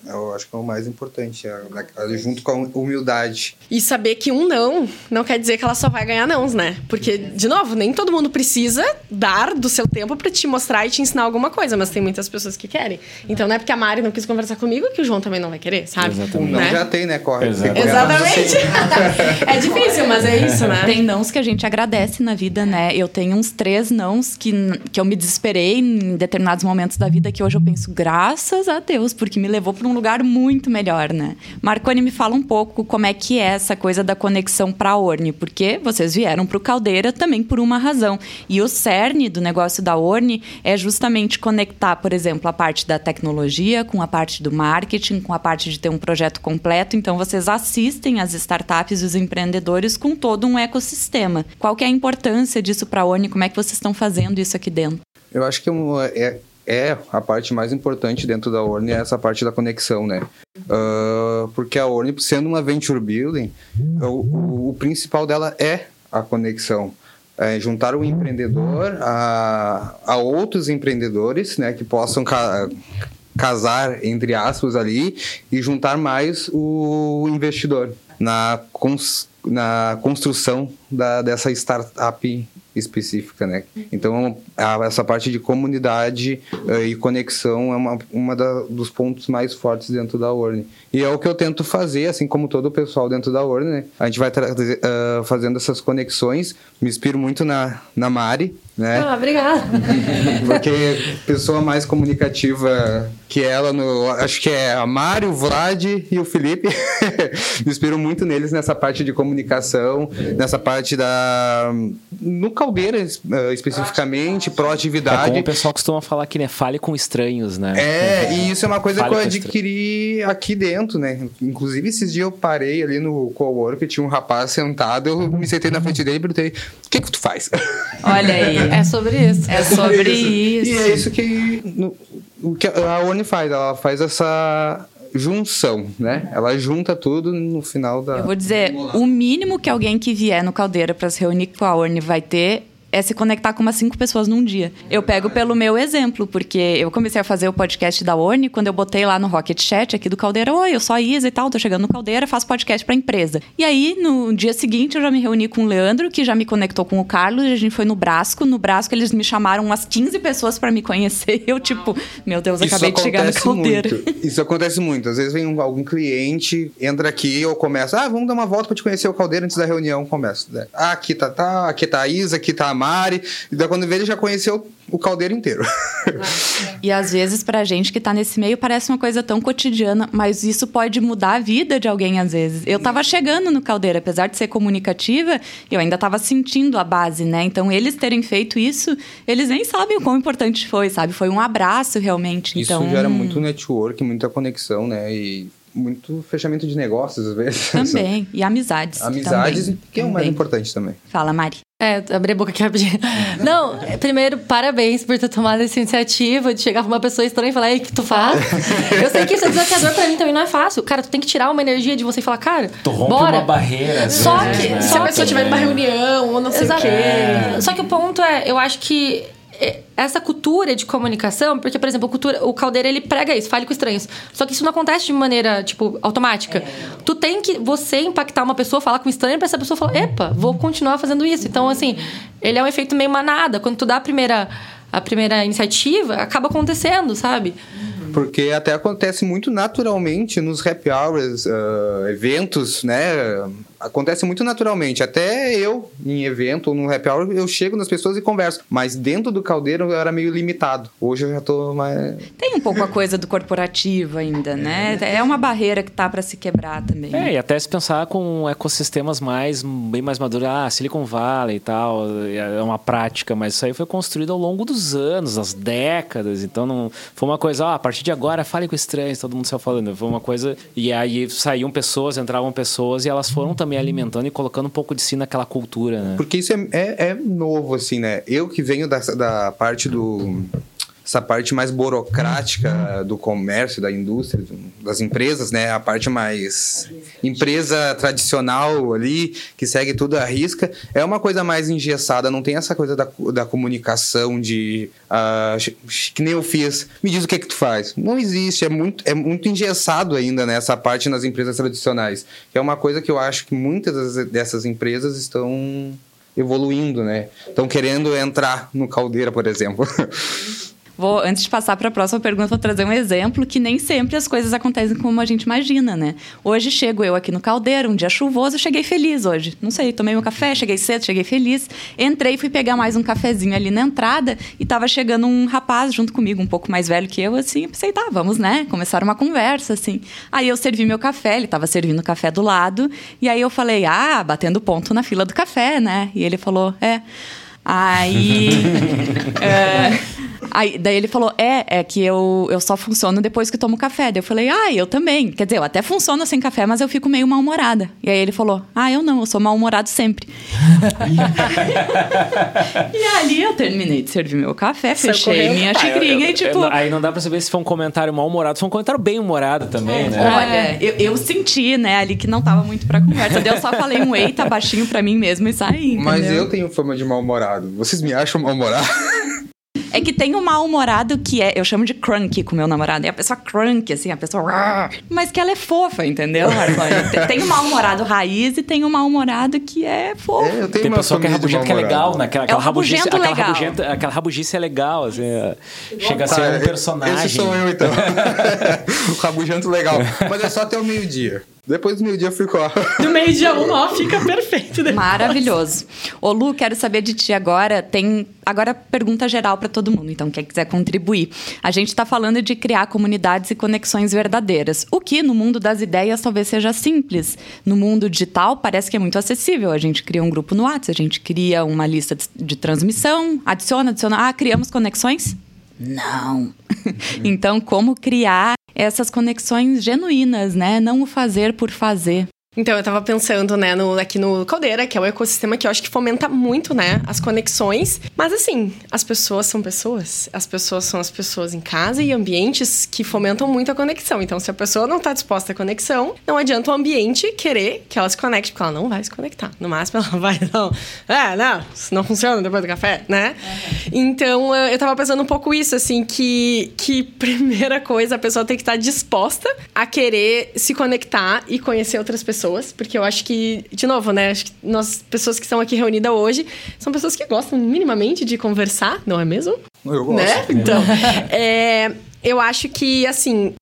Eu acho que é o mais importante, é, junto com a humildade. E saber que um não não quer dizer que ela só vai ganhar nãos, né? Porque, de novo, nem todo mundo precisa dar do seu tempo pra te mostrar e te ensinar alguma coisa, mas tem muitas pessoas que querem. Então não é porque a Mari não quis conversar comigo que o João também não vai querer, sabe? Exatamente. Não Né? já tem, né? Corre. Exato. Exatamente. é difícil, mas é isso, né? Tem nãos que a gente agradece na vida, né? Eu tenho uns três nãos que, que eu me desesperei em determinados momentos da vida que hoje eu penso, graças a Deus, porque me levou para um lugar muito melhor, né? Marconi, me fala um pouco como é que é essa coisa da conexão para a Orne, porque vocês vieram para o Caldeira também por uma razão. E o cerne do negócio da Orne é justamente conectar, por exemplo, a parte da tecnologia com a parte do marketing, com a parte de ter um projeto completo. Então, vocês assistem as startups e os empreendedores com todo um ecossistema. Qual que é a importância disso para a Orne? Como é que vocês estão fazendo isso aqui dentro? Eu acho que um, é, é a parte mais importante dentro da Orne, é essa parte da conexão, né? Ah, porque a Orne, sendo uma venture building, o, o, principal dela é a conexão. É juntar o empreendedor a, a outros empreendedores, né? Que possam ca- casar, entre aspas, ali e juntar mais o investidor na, cons, na construção da, dessa startup específica, né? Então, a- essa parte de comunidade eh, e conexão é uma, uma da, dos pontos mais fortes dentro da Orne. E é o que eu tento fazer, assim como todo o pessoal dentro da Orne, né? A gente vai ah, fazendo essas conexões. Me inspiro muito na, na Mari, né? Ah, obrigada. Porque pessoa mais comunicativa que ela, no, acho que é a Mário, o Vlad e o Felipe. Me inspiro muito neles nessa parte de comunicação, nessa parte da. No Caldeira, eh, especificamente, É proatividade. como o pessoal costuma falar que né, fale com estranhos, né? É, e isso é uma coisa Fale que eu adquiri aqui dentro, né? Inclusive, esses dias eu parei ali no cowork, tinha um rapaz sentado, eu me sentei na frente dele e perguntei, o que que tu faz? Olha aí. É sobre isso. É sobre E isso. é isso que, no- o que a Oni faz, ela faz essa junção, né? Ela junta tudo no final da... Eu vou dizer, o mínimo que alguém que vier no Caldeira para se reunir com a Orne vai ter é se conectar com umas cinco pessoas num dia. Eu pego pelo meu exemplo, porque eu comecei a fazer o podcast da Orne quando eu botei lá no Rocket Chat aqui do Caldeira, oi, eu sou a Isa e tal, tô chegando no Caldeira, faço podcast pra empresa. E aí, no dia seguinte, eu já me reuni com o Leandro, que já me conectou com o Carlos, e a gente foi no Brasco. No Brasco, eles me chamaram umas 15 pessoas para me conhecer. Eu, tipo, meu Deus, eu acabei de chegar no Caldeira. muito. Isso acontece muito. Às vezes vem um- algum cliente, entra aqui, eu começo, ah, vamos dar uma volta pra te conhecer o Caldeira antes da reunião. Começo. né? Ah, aqui tá, tá, aqui tá a Isa, aqui tá a Mari. E daí quando vê, ele já conheceu o Caldeira inteiro. E às vezes, pra gente que tá nesse meio, parece uma coisa tão cotidiana, mas isso pode mudar a vida de alguém às vezes. Eu tava chegando no Caldeira, apesar de ser comunicativa, eu ainda tava sentindo a base, né? Então, eles terem feito isso, eles nem sabem o quão importante foi, sabe? Foi um abraço, realmente. Isso Então, gera muito network, muita conexão, né? E muito fechamento de negócios, às vezes. Também. E amizades. Amizades, também. que é o mais importante também. Fala, Mari. É, abri a boca aqui rapidinho. Não, é, primeiro, parabéns por ter tomado essa iniciativa de chegar pra uma pessoa estranha e falar, ei, o que tu faz? Eu sei que isso é desafiador pra mim também, não é fácil. Cara, tu tem que tirar uma energia de você e falar, cara, Tu rompe bora. uma barreira. Só vezes, que- né? Se só a pessoa tiver numa reunião ou não sei Exato. o quê. Só que o ponto é, eu acho que essa cultura de comunicação, porque, por exemplo, a cultura, o Caldeira, ele prega isso, fale com estranhos. Só que isso não acontece de maneira, tipo, automática. Tu tem que, você impactar uma pessoa, falar com um estranho, pra essa pessoa falar, epa, vou continuar fazendo isso. Então, assim, ele é um efeito meio manada. Quando tu dá a primeira, a primeira iniciativa, acaba acontecendo, sabe? Porque até acontece muito naturalmente nos happy hours, ah, eventos, né? Acontece muito naturalmente. Até eu, em evento ou no happy hour, eu chego nas pessoas e converso. Mas dentro do caldeiro eu era meio limitado. Hoje eu já tô mais. Tem um pouco a coisa do corporativo ainda, né? É uma barreira que tá para se quebrar também. É, e até se pensar com ecossistemas mais, bem mais maduros, ah, Silicon Valley e tal, é uma prática, mas isso aí foi construído ao longo dos anos, das décadas. Então não foi uma coisa, ah, a partir de agora fale com estranhos, todo mundo saiu falando. Foi uma coisa. E aí saíam pessoas, entravam pessoas e elas foram também alimentando e colocando um pouco de si naquela cultura, né? Porque isso é, é, é novo, assim, né? Eu que venho da, da parte do essa parte mais burocrática do comércio, da indústria, das empresas, né? A parte mais empresa tradicional ali, que segue tudo à risca, é uma coisa mais engessada, não tem essa coisa da, da comunicação de uh, que nem eu fiz, me diz o que é que tu faz. Não existe, é muito, é muito engessado ainda né, parte nas empresas tradicionais, que é uma coisa que eu acho que muitas dessas empresas estão evoluindo, né? Estão querendo entrar no caldeira, por exemplo. Vou, antes de passar para a próxima pergunta, vou trazer um exemplo que nem sempre as coisas acontecem como a gente imagina, né? Hoje chego eu aqui no caldeiro, um dia chuvoso, cheguei feliz hoje. Não sei, tomei meu café, cheguei cedo, cheguei feliz. Entrei, fui pegar mais um cafezinho ali na entrada e tava chegando um rapaz junto comigo, um pouco mais velho que eu, assim. Pensei, tá, vamos, né? Começar uma conversa, assim. Aí eu servi meu café, ele tava servindo o café do lado. E aí eu falei, ah, batendo ponto na fila do café, né? E ele falou, é. Aí. é, aí, daí ele falou: É, é que eu, eu só funciono depois que tomo café. Daí eu falei: Ah, eu também. Quer dizer, eu até funciono sem café, mas eu fico meio mal-humorada. E aí ele falou: Ah, eu não, eu sou mal-humorado sempre. e ali eu terminei de servir meu café, fechei minha xicrinha ah, eu, e tipo. Eu, aí não dá pra saber se foi um comentário mal-humorado, se foi um comentário bem-humorado também, né? Olha, eu, eu, senti, né, ali que não tava muito pra conversa. Daí eu só falei um eita baixinho pra mim mesmo e saí. Mas eu tenho fama de mal-humorado mal-humorado. Vocês me acham mal-humorado? É que tem o um mal-humorado que é. Eu chamo de crunk com meu namorado. É a pessoa crunk, assim, a pessoa. Mas que ela é fofa, entendeu, tem o um mal-humorado raiz e tem o um mal-humorado que é fofo. É, tem pessoa que é rabugenta que é legal, né? Aquela, aquela é rabugice, legal. Aquela, rabugenta, aquela rabugice é legal, assim. É, chega a ser um personagem. Esse sou eu, então. o rabugento legal. Mas é só até o meio-dia. Depois do meio-dia ficou. Do meio-dia um, ó, fica perfeito. Depois. Maravilhoso. Ô, Lu, quero saber de ti agora. Tem agora pergunta geral para todo mundo, então quem quiser contribuir. A gente está falando de criar comunidades e conexões verdadeiras. O que no mundo das ideias talvez seja simples. No mundo digital parece que é muito acessível. A gente cria um grupo no WhatsApp, a gente cria uma lista de transmissão, adiciona, adiciona. Ah, criamos conexões? Não. então, como criar essas conexões genuínas, né? Não o fazer por fazer. Então, eu tava pensando, né, no, aqui no Caldeira, que é o ecossistema que eu acho que fomenta muito, né, as conexões. Mas, assim, as pessoas são pessoas. As pessoas são as pessoas em casa e ambientes que fomentam muito a conexão. Então, se a pessoa não tá disposta à conexão, não adianta o ambiente querer que ela se conecte, porque ela não vai se conectar. No máximo, ela vai, não. É, não, isso não funciona depois do café, né? Uhum. Então, eu tava pensando um pouco isso, assim, que, que primeira coisa, a pessoa tem que estar disposta a querer se conectar e conhecer outras pessoas pessoas, porque eu acho que, de novo, né? Acho que nós, pessoas que estão aqui reunidas hoje, são pessoas que gostam minimamente de conversar, não é mesmo? Eu gosto. Né? Então, é, eu acho que, assim,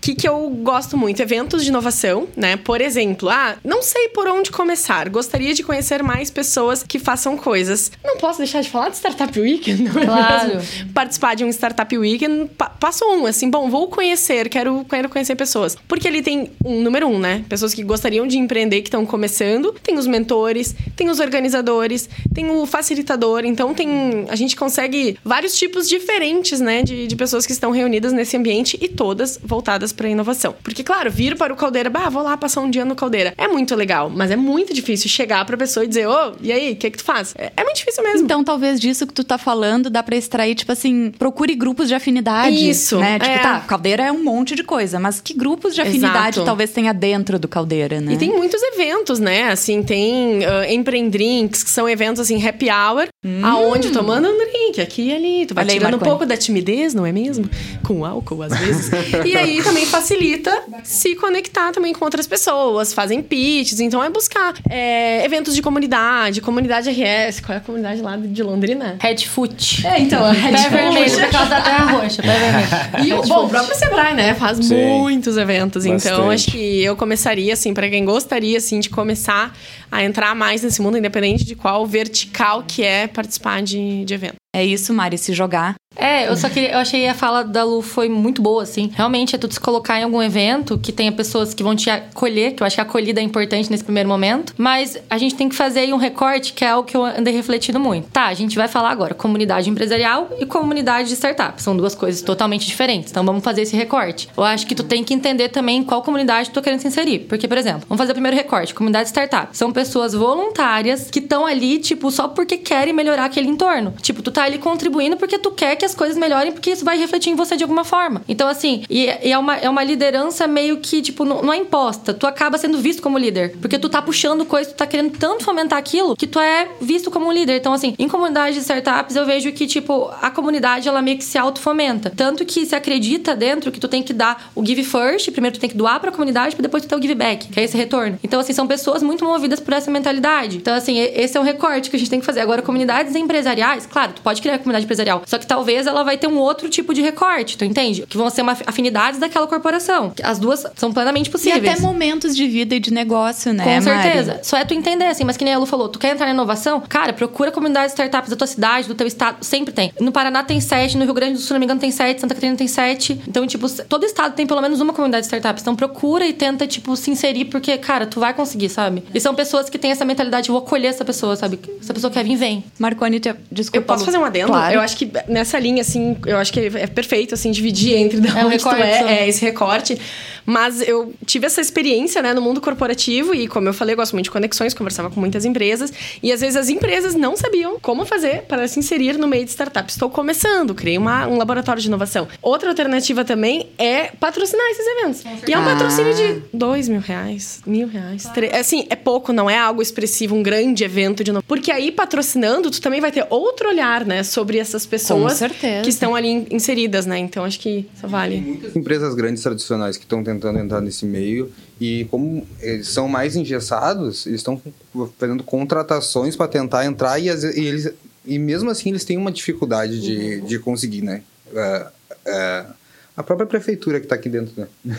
que, que eu gosto muito? Eventos de inovação, né? Por exemplo, ah, não sei por onde começar. Gostaria de conhecer mais pessoas que façam coisas. Não posso deixar de falar de Startup Weekend, não é claro. mesmo? Participar de um Startup Weekend, pa passo um, assim, bom, vou conhecer, quero, quero conhecer pessoas. Porque ele tem um número um, né? Pessoas que gostariam de empreender, que estão começando. Tem os mentores, tem os organizadores, tem o facilitador. Então, tem a gente consegue vários tipos diferentes, né? De, de pessoas que estão reunidas nesse ambiente e todas voltadas para inovação. Porque, claro, vir para o Caldeira, bah, vou lá passar um dia no Caldeira. É muito legal, mas é muito difícil chegar para a pessoa e dizer, ô, oh, e aí, o que que tu faz? É, é, muito difícil mesmo. Então, talvez disso que tu tá falando, dá para extrair, tipo assim, procure grupos de afinidade. Isso. Né? Tipo, é. tá, Caldeira é um monte de coisa, mas que grupos de afinidade Exato. talvez tenha dentro do Caldeira, né? E tem muitos eventos, né? Assim, tem uh, Empreendrinks, que são eventos, assim, happy hour, Aonde? Tomando um drink, aqui e ali. Tu vai Olha tirando um pouco da timidez, não é mesmo? Com álcool, às vezes. e aí também facilita se conectar também com outras pessoas, fazem pitches. Então é buscar é, eventos de comunidade, comunidade RS. Qual é a comunidade lá de Londrina? Headfoot. É, então, a Red Pé Foot. vermelho, por causa da terra roxa. Pé vermelho. E o, bom, o próprio Sebrae, né? Faz Sim. muitos eventos. Então, Bastante. acho que eu começaria, assim, para quem gostaria, assim, de começar a entrar mais nesse mundo, independente de qual vertical que é participar de, de evento. É isso, Mari, se jogar. É, eu só queria. Eu achei a fala da Lu foi muito boa, assim. Realmente é tu se colocar em algum evento que tenha pessoas que vão te acolher, que eu acho que a acolhida é importante nesse primeiro momento. Mas a gente tem que fazer aí um recorte, que é algo que eu andei refletindo muito. Tá, a gente vai falar agora comunidade empresarial e comunidade de startup. São duas coisas totalmente diferentes. Então vamos fazer esse recorte. Eu acho que tu tem que entender também qual comunidade tu tá querendo se inserir. Porque, por exemplo, vamos fazer o primeiro recorte: comunidade startup. São pessoas voluntárias que estão ali, tipo, só porque querem melhorar aquele entorno. Tipo, tu tá ali contribuindo porque tu quer que as coisas melhorem, porque isso vai refletir em você de alguma forma. Então, assim, e, e é, uma, é uma liderança meio que, tipo, não, não é imposta. Tu acaba sendo visto como líder. Porque tu tá puxando coisa, tu tá querendo tanto fomentar aquilo que tu é visto como um líder. Então, assim, em comunidade de startups, eu vejo que, tipo, a comunidade, ela meio que se auto-fomenta. Tanto que se acredita dentro que tu tem que dar o give first, primeiro tu tem que doar pra comunidade, pra depois tu ter o give back, que é esse retorno. Então, assim, são pessoas muito movidas por essa mentalidade. Então, assim, esse é o recorte que a gente tem que fazer. Agora, comunidades empresariais, claro, tu pode criar comunidade empresarial, só que talvez ela vai ter um outro tipo de recorte, tu entende? Que vão ser uma afinidades daquela corporação. As duas são plenamente E possíveis. até momentos de vida e de negócio, né, Com Mari? certeza. Só é tu entender, assim, mas que nem a Lu falou, tu quer entrar na inovação? Cara, procura comunidades startups da tua cidade, do teu estado, sempre tem. No Paraná tem sete, no Rio Grande do Sul, se não me engano, tem sete, Santa Catarina tem sete. Então, tipo, todo estado tem pelo menos uma comunidade de startups. Então procura e tenta, tipo, se inserir, porque, cara, tu vai conseguir, sabe? E são pessoas que têm essa mentalidade, vou acolher essa pessoa, sabe? Se a pessoa quer vir, vem. Marconi, te... desculpa. Eu posso Lu. fazer um adendo? Claro. Eu acho que nessa linha, assim, eu acho que é perfeito, assim, dividir entre de É um onde tu recorte, é, é esse recorte. Mas eu tive essa experiência, né, no mundo corporativo e, como eu falei, eu gosto muito de conexões, conversava com muitas empresas. E, às vezes, as empresas não sabiam como fazer para se inserir no meio de startup. Estou começando, criei uma- um laboratório de inovação. Outra alternativa também é patrocinar esses eventos. E é um Ah. patrocínio de dois mil reais, mil reais. tre- Assim, é pouco, não é algo expressivo, um grande evento de novo. Porque aí, patrocinando, tu também vai ter outro olhar, né, sobre essas pessoas certeza. que estão ali in- inseridas, né? Então, acho que isso vale. muitas empresas grandes tradicionais que estão tentando entrar nesse meio e como eles são mais engessados, eles estão fazendo contratações para tentar entrar e, vezes- e eles e mesmo assim eles têm uma dificuldade de, de conseguir, né? É, é, a própria prefeitura que está aqui dentro, né?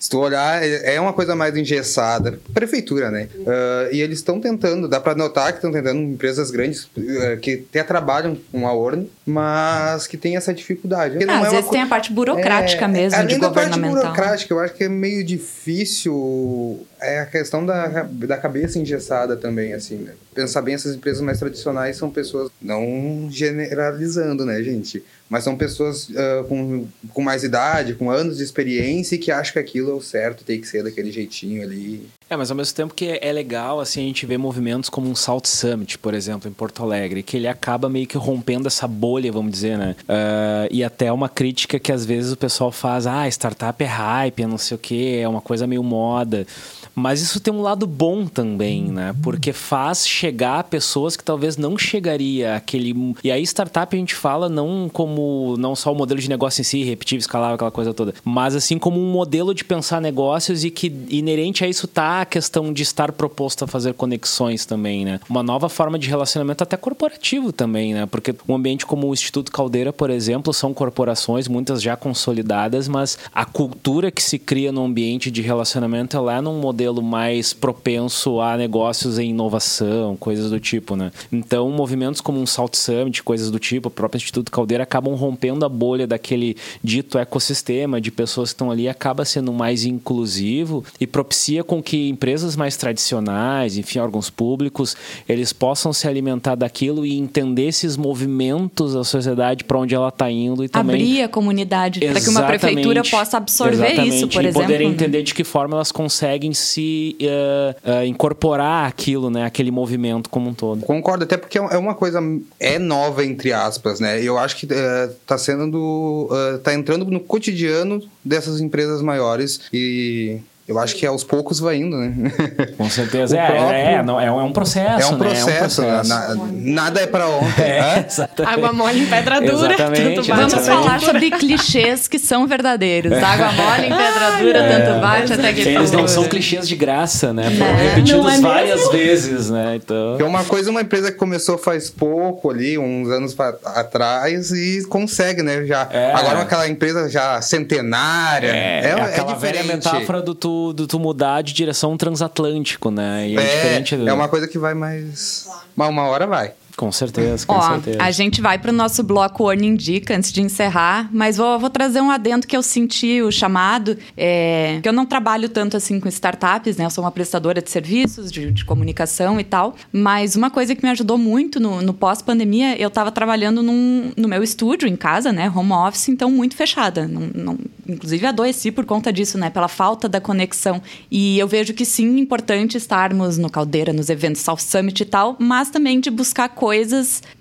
Se tu olhar, é é uma coisa mais engessada. Prefeitura, né? Ah, e eles estão tentando, dá para notar que estão tentando empresas grandes eh, que até trabalham com a ORN, mas que tem essa dificuldade. Ah, não às é vezes co- tem a parte burocrática é, mesmo, de da parte governamental. burocrática, eu acho que é meio difícil. É a questão da, da cabeça engessada também, assim, né? Pensar bem, essas empresas mais tradicionais são pessoas, não generalizando, né, gente? Mas são pessoas ah, com, com mais idade, com anos de experiência e que acham que aquilo é o certo, tem que ser daquele jeitinho ali. É, mas ao mesmo tempo que é legal, assim, a gente ver movimentos como um Salt Summit, por exemplo, em Porto Alegre, que ele acaba meio que rompendo essa bolha, vamos dizer, né? Ah, e até uma crítica que às vezes o pessoal faz, ah, startup é hype, é não sei o quê, é uma coisa meio moda. Mas isso tem um lado bom também, né? Porque faz chegar a pessoas que talvez não chegaria aquele. E aí, startup a gente fala não como não só o modelo de negócio em si, repetível, escalável, aquela coisa toda, mas assim como um modelo de pensar negócios e que inerente a isso tá a questão de estar proposto a fazer conexões também, né? Uma nova forma de relacionamento até corporativo também, né? Porque um ambiente como o Instituto Caldeira, por exemplo, são corporações, muitas já consolidadas, mas a cultura que se cria no ambiente de relacionamento ela é num modelo mais propenso a negócios em inovação, coisas do tipo, né? Então, movimentos como um Salt Summit, coisas do tipo, o próprio Instituto Caldeira acabam rompendo a bolha daquele dito ecossistema de pessoas que estão ali, acaba sendo mais inclusivo e propicia com que empresas mais tradicionais, enfim, órgãos públicos, eles possam se alimentar daquilo e entender esses movimentos da sociedade para onde ela está indo e também Abrir a comunidade para que uma prefeitura possa absorver Exatamente. isso, por e exemplo. poderem né? entender de que forma elas conseguem se eh, eh, incorporar aquilo, né? Aquele movimento como um todo. Concordo, até porque é uma coisa é nova entre aspas, né? Eu acho que eh, tá sendo do, eh, tá entrando no cotidiano dessas empresas maiores e eu acho que aos poucos vai indo, né? Com certeza. É, próprio- é, não, é, um, é um processo. É um né? processo, É um processo. na- nada é pra ontem. É, né? exatamente. Água mole em pedra dura, Exatamente, tanto bate Vamos exatamente. falar sobre clichês que são verdadeiros. Água mole em pedra dura, tanto bate até que Eles não são clichês de graça, né? Foram repetidos é várias vezes, né? Então. É uma coisa, uma empresa que começou faz pouco ali, uns anos pra- atrás, e consegue, né? Já. É. Agora aquela empresa já centenária. É, É, é aquela velha metáfora do tu, do tu mudar de direção transatlântico, né? E é, É, diferente. do- é uma coisa que vai mais. Mas uma hora vai. Com certeza, com Ó, certeza. a gente vai pro nosso bloco Warning Dica antes de encerrar, mas vou, vou trazer um adendo que eu senti o chamado, é, que eu não trabalho tanto assim com startups, né? Eu sou uma prestadora de serviços, de, de comunicação e tal, mas uma coisa que me ajudou muito no, no pós-pandemia, eu tava trabalhando num- no meu estúdio em casa, né? Home office, então muito fechada. Não, não- inclusive adoeci por conta disso, né? Pela falta da conexão. E eu vejo que sim, é importante estarmos no Caldeira, nos eventos South Summit e tal, mas também de buscar coisas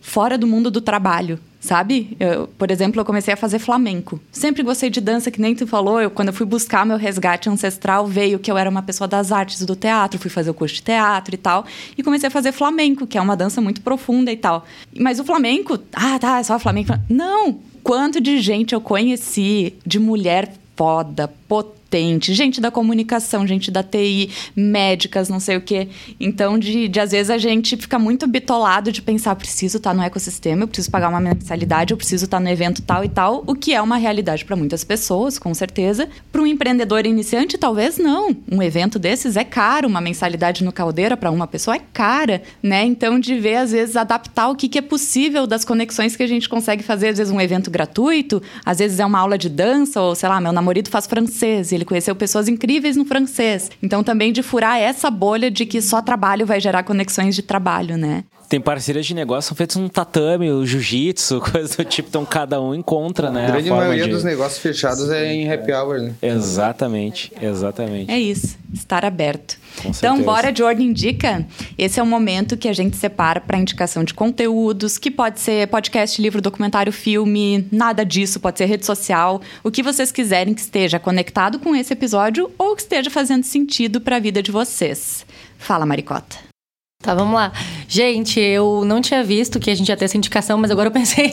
fora do mundo do trabalho. Sabe? Eu, por exemplo, eu comecei a fazer flamenco. Sempre gostei de dança, que nem tu falou. Eu, quando eu fui buscar meu resgate ancestral, veio que eu era uma pessoa das artes do teatro, fui fazer o curso de teatro e tal. E comecei a fazer flamenco, que é uma dança muito profunda e tal. Mas o flamenco, ah, tá, é só flamenco. Não! Quanto de gente eu conheci, de mulher foda, potente, gente da comunicação, gente da TI, médicas, não sei o quê. Então, de, de às vezes a gente fica muito bitolado de pensar, preciso estar no ecossistema, eu preciso pagar uma mensalidade, eu preciso estar no evento tal e tal, o que é uma realidade para muitas pessoas, com certeza. Para um empreendedor iniciante, talvez não. Um evento desses é caro, uma mensalidade no Caldeira para uma pessoa é cara, né? Então, de ver, às vezes, adaptar o que, que é possível das conexões que a gente consegue fazer, às vezes, um evento gratuito, às vezes é uma aula de dança, ou sei lá, meu namorado faz francês, ele conheceu pessoas incríveis no francês. Então, também de furar essa bolha de que só trabalho vai gerar conexões de trabalho, né? Tem parcerias de negócio são feitas no tatame, o jiu-jitsu, coisa do tipo, então cada um encontra, né? A grande forma maioria de- dos negócios fechados é em happy hour, né? Exatamente, exatamente. É isso, estar aberto. Com então, certeza. bora de ordem indica. Esse é o momento que a gente separa para indicação de conteúdos, que pode ser podcast, livro, documentário, filme, nada disso, pode ser rede social, o que vocês quiserem que esteja conectado com esse episódio ou que esteja fazendo sentido para a vida de vocês. Fala, Maricota. Tá, vamos lá. Gente, eu não tinha visto que a gente ia ter essa indicação, mas agora eu pensei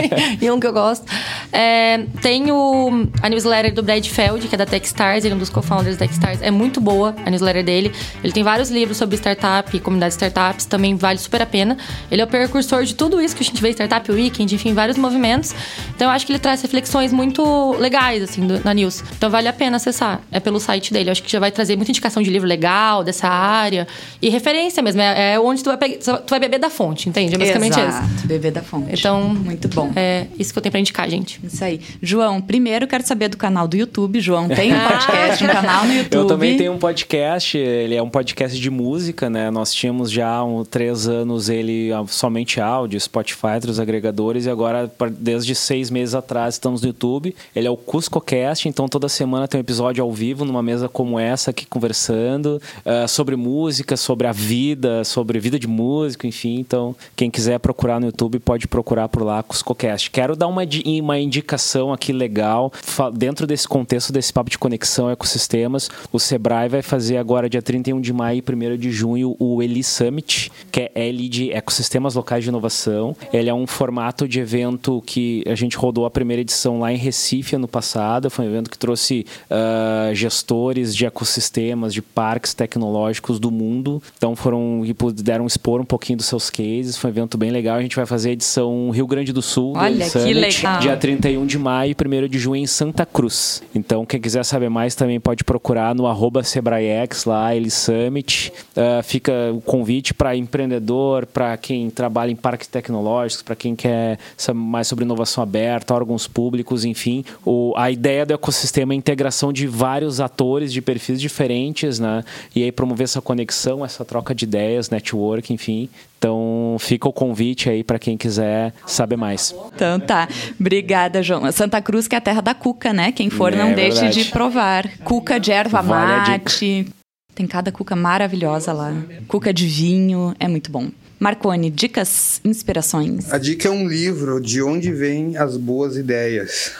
em um que eu gosto. É, tem o, a newsletter do Brad Feld, que é da Techstars, ele é um dos co-founders da Techstars. É muito boa a newsletter dele. Ele tem vários livros sobre startup e comunidade de startups, também vale super a pena. Ele é o precursor de tudo isso que a gente vê Startup Weekend, enfim, vários movimentos. Então eu acho que ele traz reflexões muito legais, assim, do- na news. Então vale a pena acessar. É pelo site dele. Eu acho que já vai trazer muita indicação de livro legal dessa área. E referência mesmo. É, é onde tu vai, pegar- tu vai beber da fonte, entende? É basicamente Exato, isso. bebê da fonte. Então, muito bom. É isso que eu tenho pra indicar, gente. Isso aí. João, primeiro quero saber do canal do YouTube. João tem um podcast, um canal no YouTube. Eu também tenho um podcast, ele é um podcast de música, né? Nós tínhamos já há um, três anos ele ah, somente áudio, Spotify, outros agregadores, e agora, desde seis meses atrás, estamos no YouTube. Ele é o CuscoCast, então toda semana tem um episódio ao vivo, numa mesa como essa aqui, conversando ah, sobre música, sobre a vida, sobre vida de músico, enfim. Então, quem quiser procurar no YouTube, pode procurar por lá, CuscoCast. Quero dar uma, uma indicação aqui legal, dentro desse contexto desse papo de conexão ecossistemas, o Sebrae vai fazer agora, dia 31 de maio e 1 de junho, o Eli Summit, que é Eli de Ecossistemas Locais de Inovação. Ele é um formato de evento que a gente rodou a primeira edição lá em Recife ano passado. Foi um evento que trouxe ah, gestores de ecossistemas, de parques tecnológicos do mundo. Então foram e puderam expor um pouquinho dos seus cases. Foi um evento bem legal. A gente vai fazer a edição Rio Grande do Sul. do Olha, Eli que legal. Dia 31 de maio e 1 de junho em Santa Cruz. Então, quem quiser saber mais também pode procurar no arroba Sebraex lá, Eli Summit. Ah, fica o convite para empreendedor, para quem trabalha em parques tecnológicos, para quem quer saber mais sobre inovação aberta, órgãos públicos, enfim. O, a ideia do ecossistema é a integração de vários atores de perfis diferentes, né? E aí promover essa conexão, essa troca de ideias, network, enfim. Então, fica o convite aí para quem quiser saber mais. Então tá. Obrigada, João. Santa Cruz, que é a terra da cuca, né? Quem for, É não deixe verdade. de provar. Cuca de erva Vale mate. Tem cada cuca maravilhosa lá. Cuca de vinho. É muito bom. Marcone, dicas, inspirações. A dica é um livro de onde vêm as boas ideias.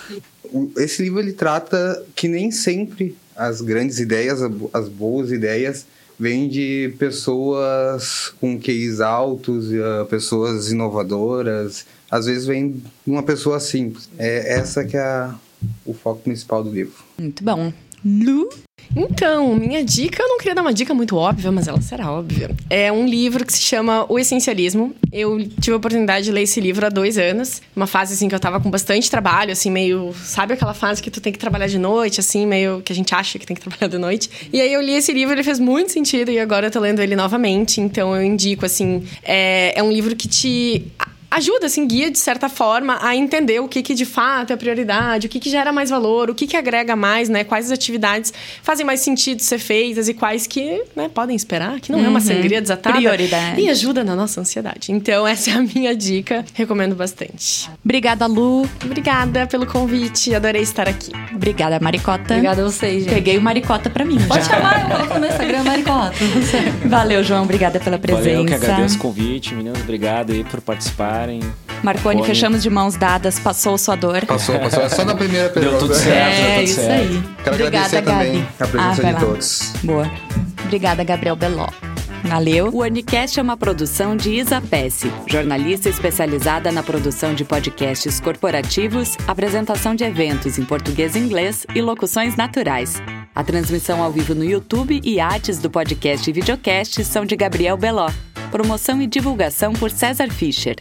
esse livro ele trata que nem sempre as grandes ideias, as boas ideias, vêm de pessoas com QIs altos, eh, pessoas inovadoras. Às vezes vem de uma pessoa simples. É essa que é a- o foco principal do livro. Muito bom. Lu? Então, minha dica, eu não queria dar uma dica muito óbvia, mas ela será óbvia. É um livro que se chama O Essencialismo. Eu tive a oportunidade de ler esse livro há dois anos. Uma fase, assim, que eu tava com bastante trabalho, assim, meio... Sabe aquela fase que tu tem que trabalhar de noite, assim, meio... Que a gente acha que tem que trabalhar de noite. E aí eu li esse livro, ele fez muito sentido. E agora eu tô lendo ele novamente. Então eu indico, assim... É, é um livro que te ajuda, assim, guia de certa forma a entender o que, que de fato é prioridade, o que, que gera mais valor, o que, que agrega mais, né? Quais as atividades fazem mais sentido ser feitas e quais que né, podem esperar, que não é uma sangria desatada. Prioridade. E ajuda na nossa ansiedade. Então, essa é a minha dica. Recomendo bastante. Obrigada, Lu. Obrigada pelo convite. Adorei estar aqui. Obrigada, Maricota. Obrigada a vocês, gente. Peguei o Maricota pra mim Pode já. chamar, eu coloco no meu Instagram, Maricota. Valeu, João. Obrigada pela presença. Valeu, que agradeço o convite, meninas. Obrigado aí por participarem. Marconi, Marconi. fechamos de mãos dadas. Passou sua dor. Passou, passou. É só na primeira Deu pergunta. tudo certo, deu É, tudo isso certo. aí. Quero Obrigada, agradecer também Gabi. a presença Ah, de lá. todos. Boa. Obrigada, Gabriel Beló. Valeu. O Unicast é uma produção de Isa Pesce, jornalista especializada na produção de podcasts corporativos, apresentação de eventos em português e inglês e locuções naturais. A transmissão ao vivo no YouTube e artes do podcast e videocast são de Gabriel Beló. Promoção e divulgação por César Fischer.